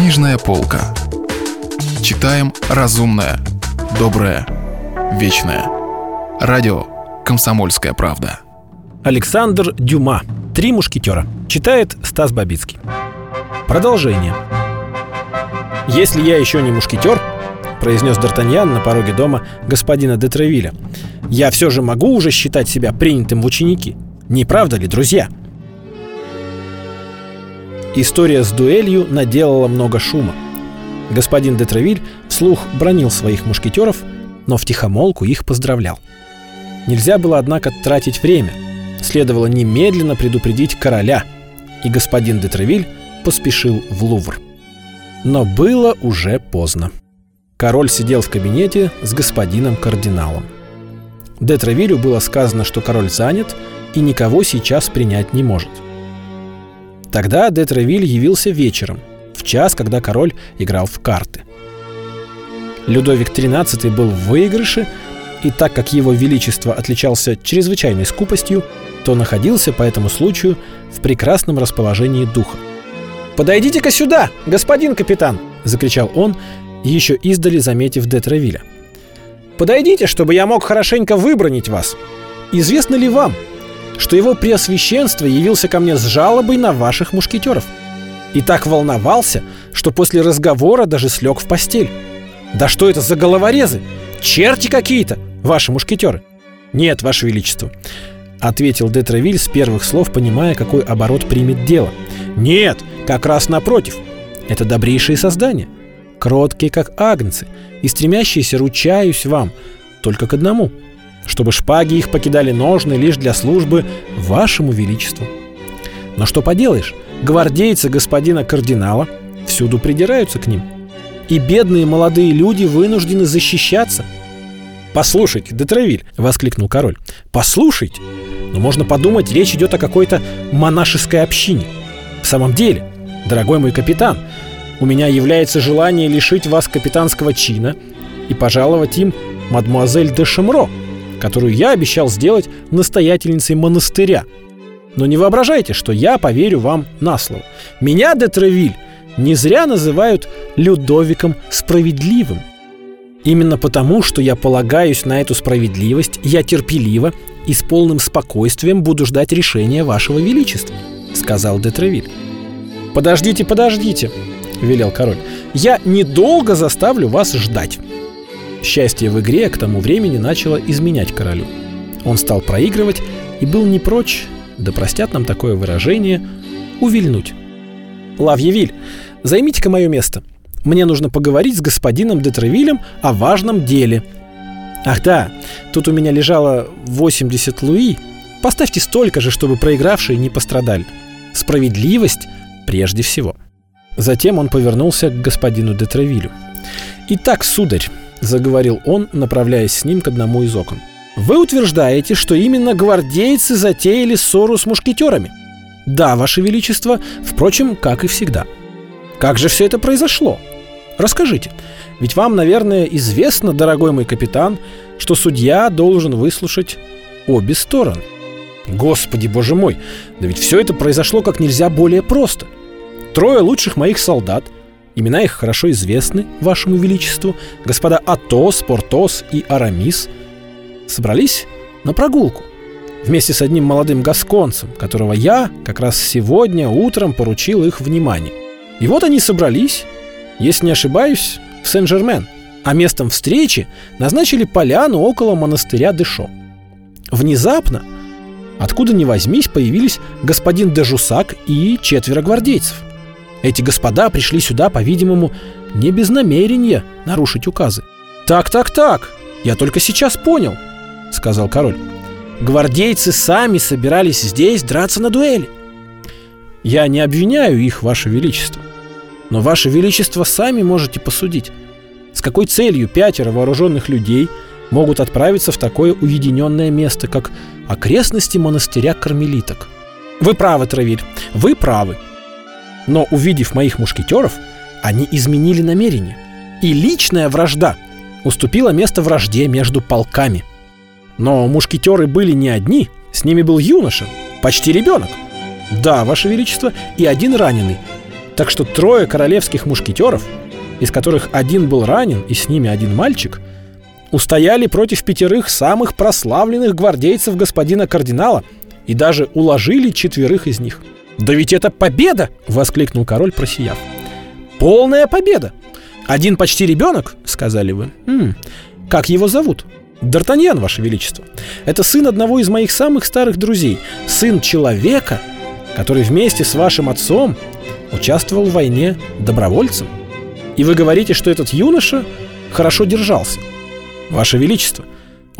Книжная полка. Читаем разумное, доброе, вечное. Радио «Комсомольская правда». Александр Дюма. «Три мушкетера». Читает Стас Бабицкий. Продолжение. «Если я еще не мушкетер», — произнес Д'Артаньян на пороге дома господина де Тревиля, «я все же могу уже считать себя принятым в ученики. Не правда ли, друзья?» История с дуэлью наделала много шума. Господин де Тревиль вслух бронил своих мушкетеров, но втихомолку их поздравлял. Нельзя было, однако, тратить время. Следовало немедленно предупредить короля, и господин де Тревиль поспешил в Лувр. Но было уже поздно. Король сидел в кабинете с господином кардиналом. Де Тревилю было сказано, что король занят и никого сейчас принять не может – Тогда де Тревиль явился вечером, в час, когда король играл в карты. Людовик XIII был в выигрыше, и так как его величество отличался чрезвычайной скупостью, то находился по этому случаю в прекрасном расположении духа. «Подойдите-ка сюда, господин капитан!» — закричал он, еще издали заметив де Тревиля. «Подойдите, чтобы я мог хорошенько выбронить вас. Известно ли вам, что его преосвященство явился ко мне с жалобой на ваших мушкетеров. И так волновался, что после разговора даже слег в постель. Да что это за головорезы? Черти какие-то, ваши мушкетеры. Нет, ваше величество, ответил де Тревиль с первых слов, понимая, какой оборот примет дело. Нет, как раз напротив. Это добрейшие создания, кроткие, как агнцы, и стремящиеся, ручаюсь вам, только к одному — чтобы шпаги их покидали ножны лишь для службы вашему величеству. Но что поделаешь, гвардейцы господина кардинала всюду придираются к ним. И бедные молодые люди вынуждены защищаться. «Послушайте, Детревиль!» — воскликнул король. «Послушайте! Но можно подумать, речь идет о какой-то монашеской общине. В самом деле, дорогой мой капитан, у меня является желание лишить вас капитанского чина и пожаловать им мадмуазель де Шемро, которую я обещал сделать настоятельницей монастыря. Но не воображайте, что я поверю вам на слово. Меня, де Тревиль, не зря называют Людовиком Справедливым. Именно потому, что я полагаюсь на эту справедливость, я терпеливо и с полным спокойствием буду ждать решения вашего величества», — сказал де Тревиль. «Подождите, подождите», — велел король. «Я недолго заставлю вас ждать». Счастье в игре к тому времени начало изменять королю. Он стал проигрывать и был не прочь, да простят нам такое выражение, увильнуть. «Лавьевиль, займите-ка мое место. Мне нужно поговорить с господином Детревилем о важном деле». «Ах да, тут у меня лежало 80 луи. Поставьте столько же, чтобы проигравшие не пострадали. Справедливость прежде всего». Затем он повернулся к господину Детревилю. «Итак, сударь, — заговорил он, направляясь с ним к одному из окон. «Вы утверждаете, что именно гвардейцы затеяли ссору с мушкетерами?» «Да, Ваше Величество, впрочем, как и всегда». «Как же все это произошло?» «Расскажите, ведь вам, наверное, известно, дорогой мой капитан, что судья должен выслушать обе стороны». «Господи, боже мой, да ведь все это произошло как нельзя более просто. Трое лучших моих солдат — Имена их хорошо известны вашему величеству. Господа Атос, Портос и Арамис собрались на прогулку вместе с одним молодым гасконцем, которого я как раз сегодня утром поручил их внимание. И вот они собрались, если не ошибаюсь, в Сен-Жермен, а местом встречи назначили поляну около монастыря Дешо. Внезапно, откуда ни возьмись, появились господин Дежусак и четверо гвардейцев – эти господа пришли сюда, по-видимому, не без намерения нарушить указы. «Так, так, так, я только сейчас понял», — сказал король. «Гвардейцы сами собирались здесь драться на дуэли». «Я не обвиняю их, Ваше Величество. Но Ваше Величество сами можете посудить, с какой целью пятеро вооруженных людей могут отправиться в такое уединенное место, как окрестности монастыря кармелиток. Вы правы, Травиль, вы правы. Но увидев моих мушкетеров, они изменили намерение. И личная вражда уступила место вражде между полками. Но мушкетеры были не одни, с ними был юноша, почти ребенок. Да, Ваше Величество, и один раненый. Так что трое королевских мушкетеров, из которых один был ранен и с ними один мальчик, устояли против пятерых самых прославленных гвардейцев господина кардинала и даже уложили четверых из них. «Да ведь это победа!» — воскликнул король, просияв. «Полная победа! Один почти ребенок, — сказали вы. М-м, как его зовут?» Д'Артаньян, Ваше Величество. Это сын одного из моих самых старых друзей. Сын человека, который вместе с вашим отцом участвовал в войне добровольцем. И вы говорите, что этот юноша хорошо держался. Ваше Величество,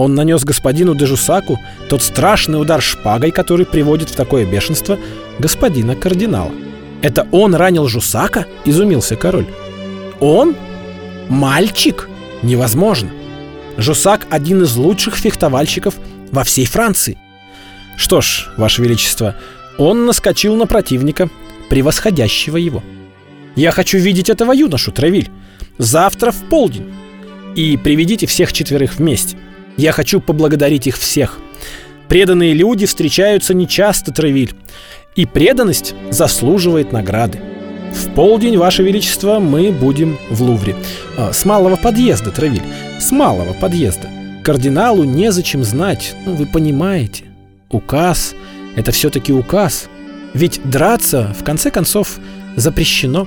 он нанес господину Дежусаку тот страшный удар шпагой, который приводит в такое бешенство господина кардинала. «Это он ранил Жусака?» – изумился король. «Он? Мальчик? Невозможно. Жусак – один из лучших фехтовальщиков во всей Франции. Что ж, Ваше Величество, он наскочил на противника, превосходящего его. Я хочу видеть этого юношу, Травиль, завтра в полдень. И приведите всех четверых вместе. Я хочу поблагодарить их всех. Преданные люди встречаются нечасто, Травиль, и преданность заслуживает награды. В полдень, Ваше Величество, мы будем в Лувре. А, с малого подъезда, Травиль, с малого подъезда. Кардиналу незачем знать, ну, вы понимаете. Указ — это все-таки указ. Ведь драться, в конце концов, запрещено.